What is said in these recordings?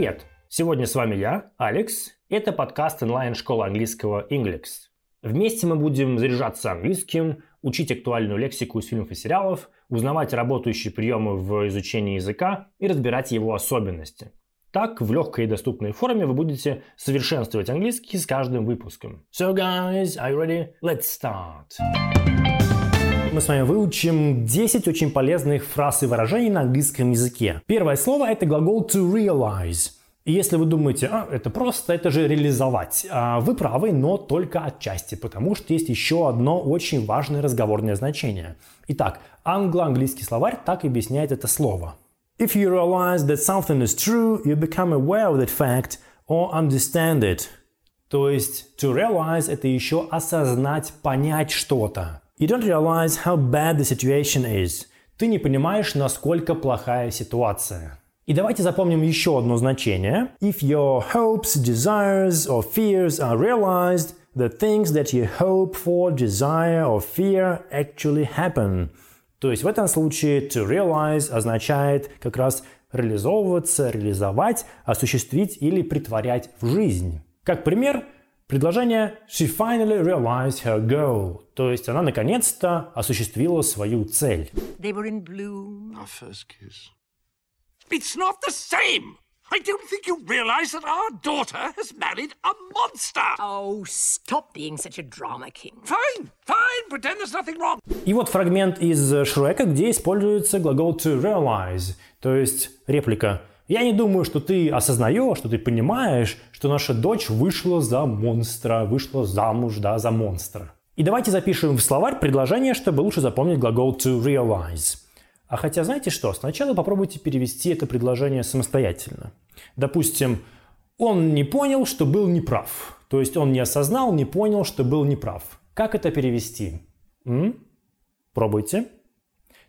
Привет! Сегодня с вами я, Алекс. Это подкаст онлайн-школы английского Inglix. Вместе мы будем заряжаться английским, учить актуальную лексику из фильмов и сериалов, узнавать работающие приемы в изучении языка и разбирать его особенности. Так, в легкой и доступной форме вы будете совершенствовать английский с каждым выпуском. So guys, are you ready? Let's start! Мы с вами выучим 10 очень полезных фраз и выражений на английском языке. Первое слово – это глагол to realize. И если вы думаете, а, это просто, это же реализовать, а вы правы, но только отчасти, потому что есть еще одно очень важное разговорное значение. Итак, англо-английский словарь так объясняет это слово. If you realize that something is true, you become aware of that fact or understand it. То есть to realize это еще осознать, понять что-то. You don't realize how bad the situation is. Ты не понимаешь, насколько плохая ситуация. И давайте запомним еще одно значение. If your hopes, desires or fears are realized, the things that you hope for, desire or fear actually happen. То есть в этом случае to realize означает как раз реализовываться, реализовать, осуществить или притворять в жизнь. Как пример, предложение She finally realized her goal. То есть она наконец-то осуществила свою цель. They were in bloom. Our first kiss. It's not the same! I don't think you realize that our daughter has married a monster! Oh, stop being such a drama king. Fine, fine, pretend there's nothing wrong. И вот фрагмент из Шрека, где используется глагол to realize, то есть реплика «Я не думаю, что ты осознаешь, что ты понимаешь, что наша дочь вышла за монстра, вышла замуж, да, за монстра». И давайте запишем в словарь предложение, чтобы лучше запомнить глагол to realize. А хотя знаете что, сначала попробуйте перевести это предложение самостоятельно. Допустим, он не понял, что был неправ. То есть он не осознал, не понял, что был неправ. Как это перевести? М? Пробуйте.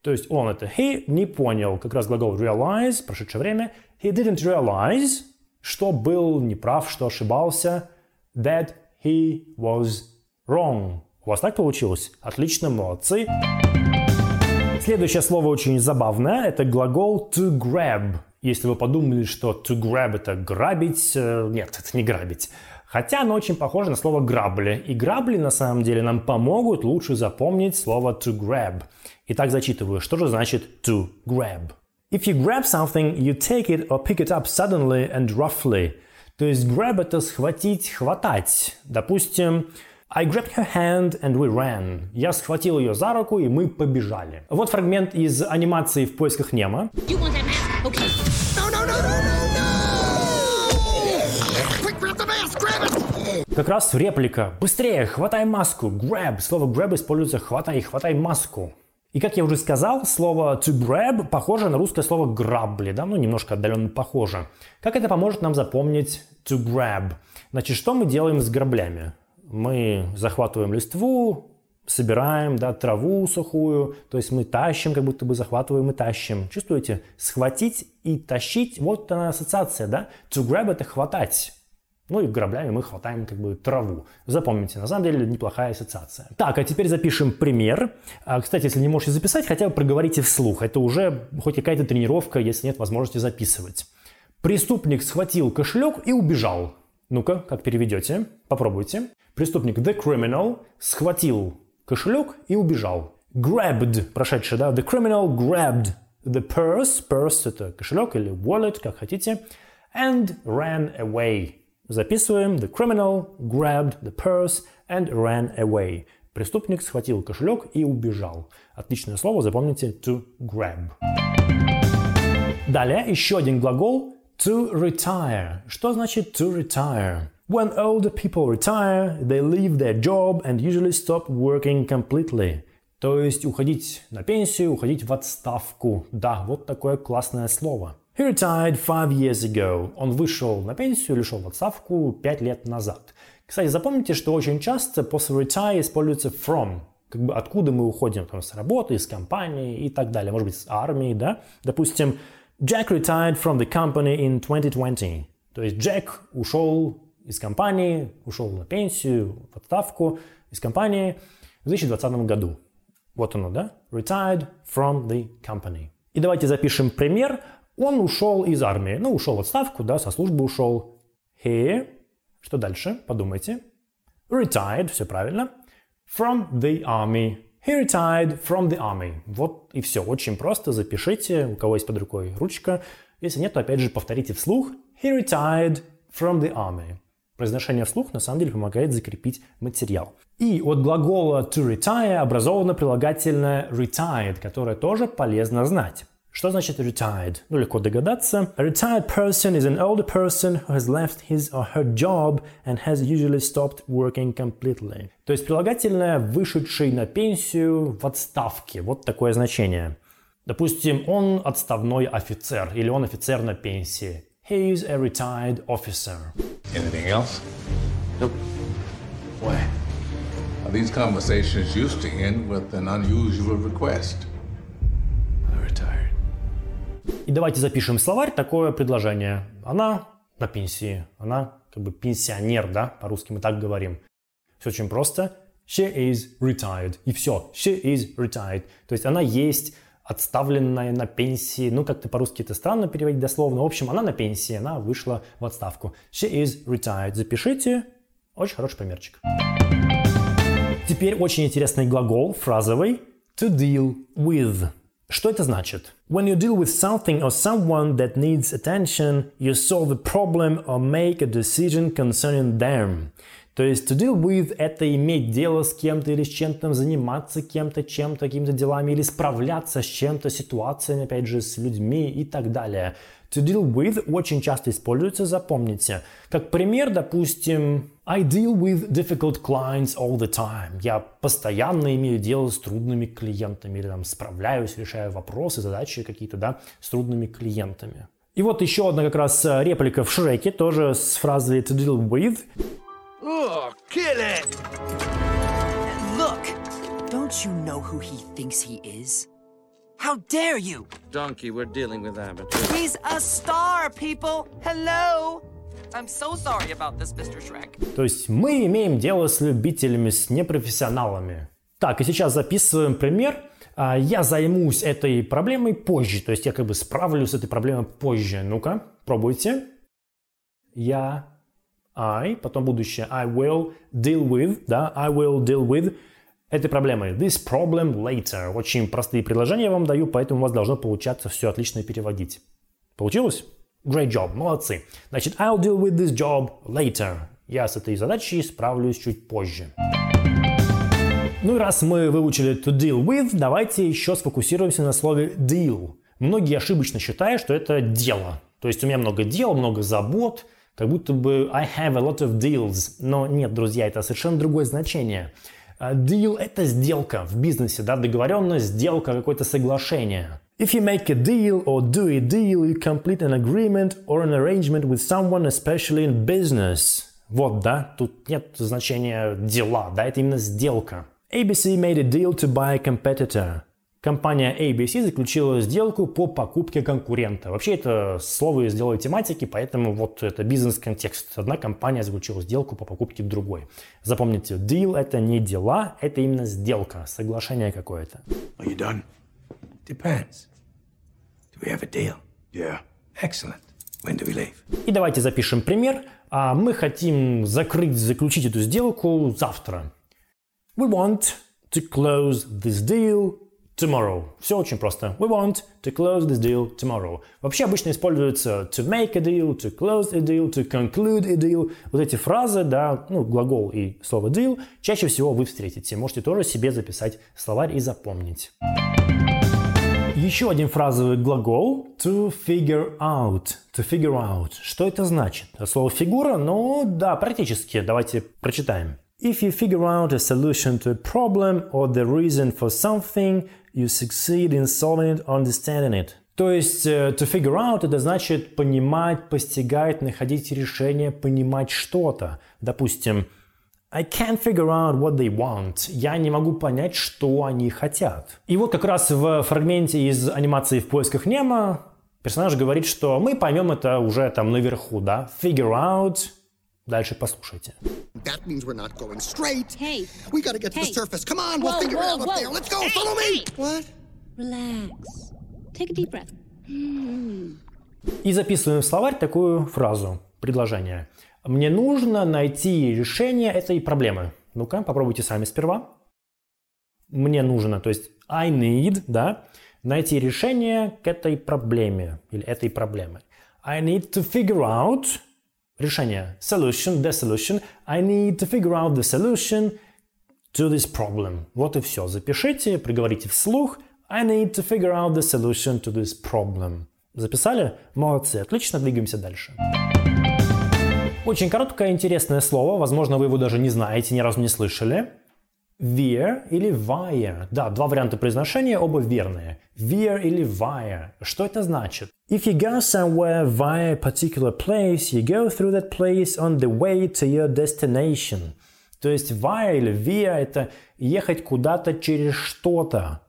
То есть он это he не понял, как раз глагол realize, прошедшее время. He didn't realize, что был неправ, что ошибался. That he was wrong. У вас так получилось? Отлично, молодцы. Следующее слово очень забавное. Это глагол to grab. Если вы подумали, что to grab это грабить, э, нет, это не грабить. Хотя оно очень похоже на слово грабли. И грабли на самом деле нам помогут лучше запомнить слово to grab. Итак, зачитываю. Что же значит to grab? If you grab something, you take it or pick it up suddenly and roughly. То есть grab это схватить, хватать. Допустим, I grabbed her hand and we ran. Я схватил ее за руку и мы побежали. Вот фрагмент из анимации в поисках Немо. You want that mask? Okay. No, no, no, no, no, no! Quick, grab the mask, grab it! Как раз реплика. Быстрее, хватай маску. Grab. Слово grab используется хватай, хватай маску. И как я уже сказал, слово to grab похоже на русское слово грабли, да, ну немножко отдаленно похоже. Как это поможет нам запомнить to grab? Значит, что мы делаем с граблями? Мы захватываем листву, собираем да, траву сухую, то есть мы тащим, как будто бы захватываем и тащим. Чувствуете? Схватить и тащить, вот она ассоциация, да? To grab – это хватать. Ну и граблями мы хватаем как бы траву. Запомните, на самом деле неплохая ассоциация. Так, а теперь запишем пример. А, кстати, если не можете записать, хотя бы проговорите вслух. Это уже хоть какая-то тренировка, если нет возможности записывать. Преступник схватил кошелек и убежал. Ну-ка, как переведете? Попробуйте. Преступник the criminal схватил кошелек и убежал. Grabbed, прошедший, да? The criminal grabbed the purse. Purse – это кошелек или wallet, как хотите. And ran away. Записываем. The criminal grabbed the purse and ran away. Преступник схватил кошелек и убежал. Отличное слово, запомните to grab. Далее еще один глагол to retire. Что значит to retire? When older people retire, they leave their job and usually stop working completely. То есть уходить на пенсию, уходить в отставку. Да, вот такое классное слово. He retired five years ago. Он вышел на пенсию или шел в отставку пять лет назад. Кстати, запомните, что очень часто после retire используется from. Как бы откуда мы уходим, там, с работы, из компании и так далее. Может быть, с армии, да? Допустим, Jack retired from the company in 2020. То есть Джек ушел из компании, ушел на пенсию, в отставку из компании в 2020 году. Вот оно, да? Retired from the company. И давайте запишем пример. Он ушел из армии. Ну, ушел в отставку, да, со службы ушел. He, что дальше? Подумайте. Retired, все правильно. From the army. He retired from the army. Вот и все. Очень просто. Запишите, у кого есть под рукой ручка. Если нет, то опять же повторите вслух. He retired from the army. Произношение вслух на самом деле помогает закрепить материал. И от глагола to retire образовано прилагательное retired, которое тоже полезно знать. Что значит retired? Ну, легко догадаться. A retired person is an older person who has left his or her job and has usually stopped working completely. То есть прилагательное «вышедший на пенсию в отставке». Вот такое значение. Допустим, он отставной офицер или он офицер на пенсии. He is a retired officer. Anything else? Nope. Why? These conversations used to end with an unusual request. I retired. И давайте запишем в словарь такое предложение. Она на пенсии. Она как бы пенсионер, да? По-русски мы так говорим. Все очень просто. She is retired. И все. She is retired. То есть она есть отставленная на пенсии. Ну, как-то по-русски это странно переводить дословно. В общем, она на пенсии, она вышла в отставку. She is retired. Запишите. Очень хороший примерчик. Теперь очень интересный глагол, фразовый. To deal with. Что это значит? When you deal with something or someone that needs attention, you solve the problem or make a decision concerning them. То есть to deal with – это иметь дело с кем-то или с чем-то, заниматься кем-то, чем-то, какими-то делами или справляться с чем-то, ситуациями, опять же, с людьми и так далее. To deal with очень часто используется, запомните. Как пример, допустим, I deal with difficult clients all the time. Я постоянно имею дело с трудными клиентами или там справляюсь, решаю вопросы, задачи какие-то, да, с трудными клиентами. И вот еще одна как раз реплика в Шреке, тоже с фразой to deal with. Oh, kill it! Look! Don't you know who he thinks he is? How dare you! Donkey, we're dealing with amateurs. He's a star, people! Hello! I'm so sorry about this, Mr. Shrek. То есть мы имеем дело с любителями, с непрофессионалами. Так, и сейчас записываем пример. А, Я займусь этой проблемой позже. То есть я как бы справлюсь с этой проблемой позже. Ну-ка, пробуйте. Я, I, потом будущее. I will deal with, да, I will deal with этой проблемой. This problem later. Очень простые предложения я вам даю, поэтому у вас должно получаться все отлично переводить. Получилось? Great job, молодцы. Значит, I'll deal with this job later. Я с этой задачей справлюсь чуть позже. Ну и раз мы выучили to deal with, давайте еще сфокусируемся на слове deal. Многие ошибочно считают, что это дело. То есть у меня много дел, много забот, как будто бы I have a lot of deals. Но нет, друзья, это совершенно другое значение. А Deal – это сделка в бизнесе, да, договоренность, сделка, какое-то соглашение. If you make a deal or do a deal, you complete an agreement or an arrangement with someone, especially in business. Вот, да, тут нет значения дела, да, это именно сделка. ABC made a deal to buy a competitor. Компания ABC заключила сделку по покупке конкурента. Вообще это слово из деловой тематики, поэтому вот это бизнес-контекст. Одна компания заключила сделку по покупке другой. Запомните, deal это не дела, это именно сделка, соглашение какое-то. Are you done? Depends. Do we have a deal? Yeah. Excellent. When do we leave? И давайте запишем пример. А Мы хотим закрыть, заключить эту сделку завтра. We want to close this deal tomorrow. Все очень просто. We want to close this deal tomorrow. Вообще обычно используется to make a deal, to close a deal, to conclude a deal. Вот эти фразы, да, ну, глагол и слово deal, чаще всего вы встретите. Можете тоже себе записать словарь и запомнить. Еще один фразовый глагол to figure out. To figure out. Что это значит? Слово фигура, ну да, практически. Давайте прочитаем. If you figure out a solution to a problem or the reason for something, you succeed in solving it, understanding it. То есть э, to figure out это значит понимать, постигать, находить решение, понимать что-то. Допустим, I can't figure out what they want. Я не могу понять, что они хотят. И вот как раз в фрагменте из анимации «В поисках Немо» персонаж говорит, что мы поймем это уже там наверху, да? Figure out. Дальше послушайте. That means we're not going straight. Hey. We gotta get to the Hey. surface. Come on, we'll Whoa, figure it whoa, out up whoa. there. Let's go. Hey, Follow me. hey. What? Relax. Take a deep breath. И записываем в словарь такую фразу, предложение. Мне нужно найти решение этой проблемы. Ну-ка, попробуйте сами сперва. Мне нужно, то есть I need, да, найти решение к этой проблеме или этой проблемы. I need to figure out решение, solution, the solution. I need to figure out the solution to this problem. Вот и все. Запишите, приговорите вслух. I need to figure out the solution to this problem. Записали? Молодцы, отлично, двигаемся дальше. Очень короткое интересное слово, возможно, вы его даже не знаете, ни разу не слышали. Veer или via. Да, два варианта произношения, оба верные. Veer или via. Что это значит? If you go somewhere via a particular place, you go through that place on the way to your destination. То есть via или via – это ехать куда-то через что-то.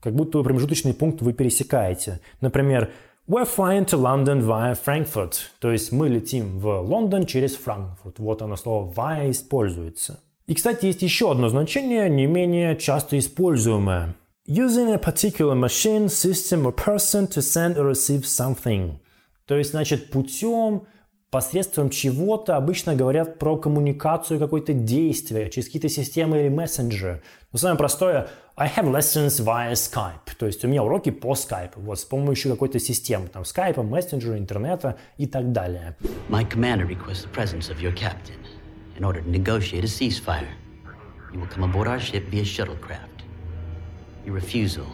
Как будто вы промежуточный пункт вы пересекаете. Например, We're flying to London via Frankfurt. То есть мы летим в Лондон через Франкфурт. Вот оно слово via используется. И, кстати, есть еще одно значение, не менее часто используемое. Using a particular machine, system or person to send or receive something. То есть, значит, путем, посредством чего-то обычно говорят про коммуникацию, какое-то действие, через какие-то системы или мессенджеры. Но самое простое I have lessons via Skype. То есть у меня уроки по Skype. Вот с помощью какой-то системы. Там Skype, мессенджера, интернета и так далее. My commander requests the presence of your captain. In order to negotiate a ceasefire. You will come aboard our ship via shuttlecraft. Your refusal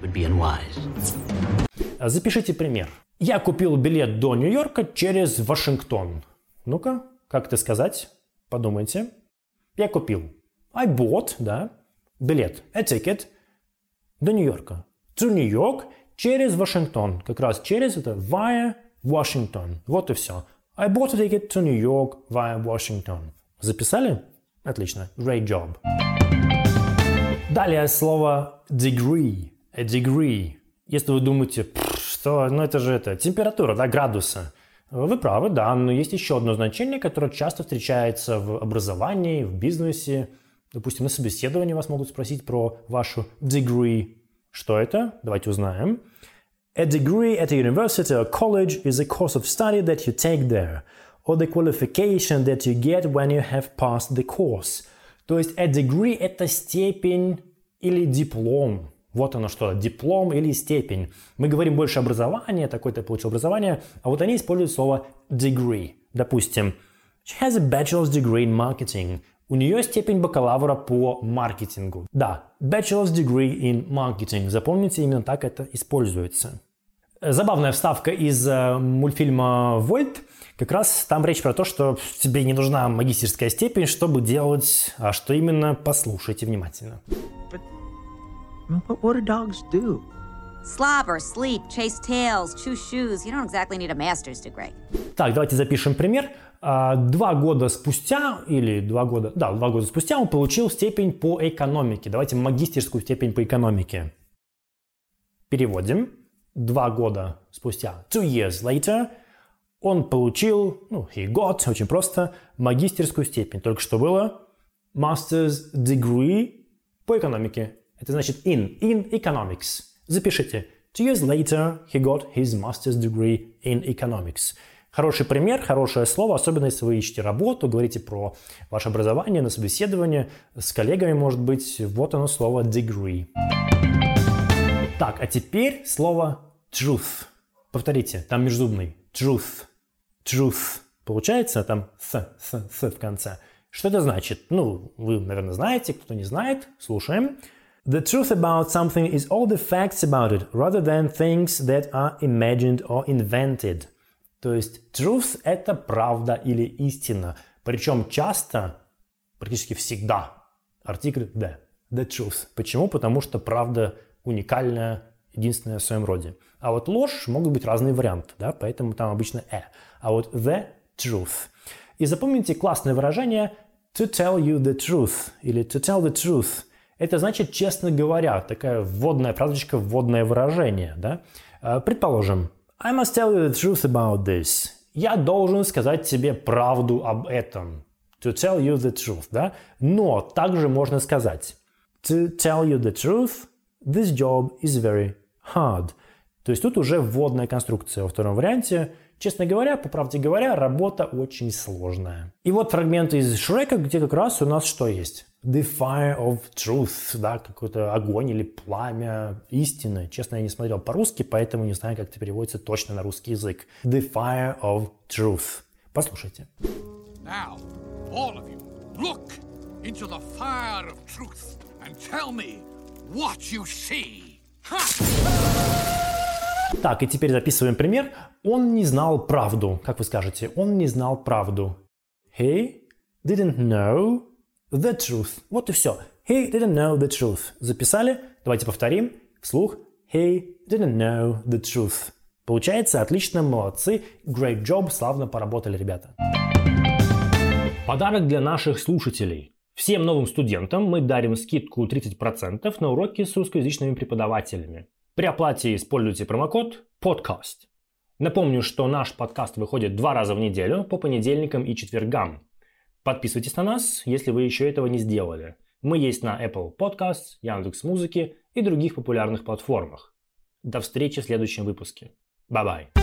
would be unwise. Запишите пример. Я купил билет до Нью-Йорка через Вашингтон. Ну-ка, как это сказать? Подумайте. Я купил. I bought, да, билет, a ticket до Нью-Йорка. To New York через Вашингтон. Как раз через это via Washington. Вот и все. I bought a ticket to New York via Washington. Записали? Отлично. Great job. Далее слово degree. A degree. Если вы думаете, что, ну это же это, температура, да, градуса. Вы правы, да, но есть еще одно значение, которое часто встречается в образовании, в бизнесе. Допустим, на собеседовании вас могут спросить про вашу degree. Что это? Давайте узнаем. A degree at a university or college is a course of study that you take there, or the qualification that you get when you have passed the course. То есть a degree – это степень или диплом. Вот оно что, диплом или степень. Мы говорим больше образования, такой-то получил образование, а вот они используют слово degree. Допустим, she has a bachelor's degree in marketing. У нее степень бакалавра по маркетингу. Да, bachelor's degree in marketing. Запомните, именно так это используется. Забавная вставка из э, мультфильма «Вольт». Как раз там речь про то, что тебе не нужна магистерская степень, чтобы делать, а что именно, послушайте внимательно. But, but what do dogs do? Slobber, sleep, chase tails, chew shoes. You don't exactly need a master's degree. Так, давайте запишем пример. А, два года спустя, или два года, да, два года спустя он получил степень по экономике. Давайте магистерскую степень по экономике. Переводим. Два года спустя, two years later, он получил, ну, he got, очень просто, магистерскую степень. Только что было master's degree по экономике. Это значит in, in economics. Запишите. Two years later, he got his master's degree in economics. Хороший пример, хорошее слово, особенно если вы ищете работу, говорите про ваше образование на собеседование с коллегами, может быть. Вот оно слово degree. Так, а теперь слово truth. Повторите, там межзубный. Truth. Truth. Получается там с, с, с в конце. Что это значит? Ну, вы, наверное, знаете, кто не знает, слушаем. The truth about something is all the facts about it, rather than things that are imagined or invented. То есть truth – это правда или истина. Причем часто, практически всегда, артикль the. The truth. Почему? Потому что правда уникальная, единственная в своем роде. А вот ложь могут быть разные варианты, да, поэтому там обычно э. А вот the truth. И запомните классное выражение to tell you the truth или to tell the truth. Это значит, честно говоря, такая вводная фразочка, вводное выражение, да. Э, предположим, I must tell you the truth about this. Я должен сказать тебе правду об этом. To tell you the truth, да? Но также можно сказать To tell you the truth, this job is very hard. То есть тут уже вводная конструкция во втором варианте. Честно говоря, по правде говоря, работа очень сложная. И вот фрагмент из Шрека, где как раз у нас что есть? The fire of truth, да, какой-то огонь или пламя истины. Честно, я не смотрел по-русски, поэтому не знаю, как это переводится точно на русский язык. The fire of truth. Послушайте. Now, all of you, look into the fire of truth and tell me what you see. Так, и теперь записываем пример. Он не знал правду. Как вы скажете? Он не знал правду. He didn't know the truth. Вот и все. He didn't know the truth. Записали? Давайте повторим. Вслух. He didn't know the truth. Получается, отлично, молодцы. Great job, славно поработали, ребята. Подарок для наших слушателей. Всем новым студентам мы дарим скидку 30% на уроки с русскоязычными преподавателями. При оплате используйте промокод PODCAST. Напомню, что наш подкаст выходит два раза в неделю по понедельникам и четвергам. Подписывайтесь на нас, если вы еще этого не сделали. Мы есть на Apple Podcasts, Яндекс.Музыке и других популярных платформах. До встречи в следующем выпуске. Bye-bye.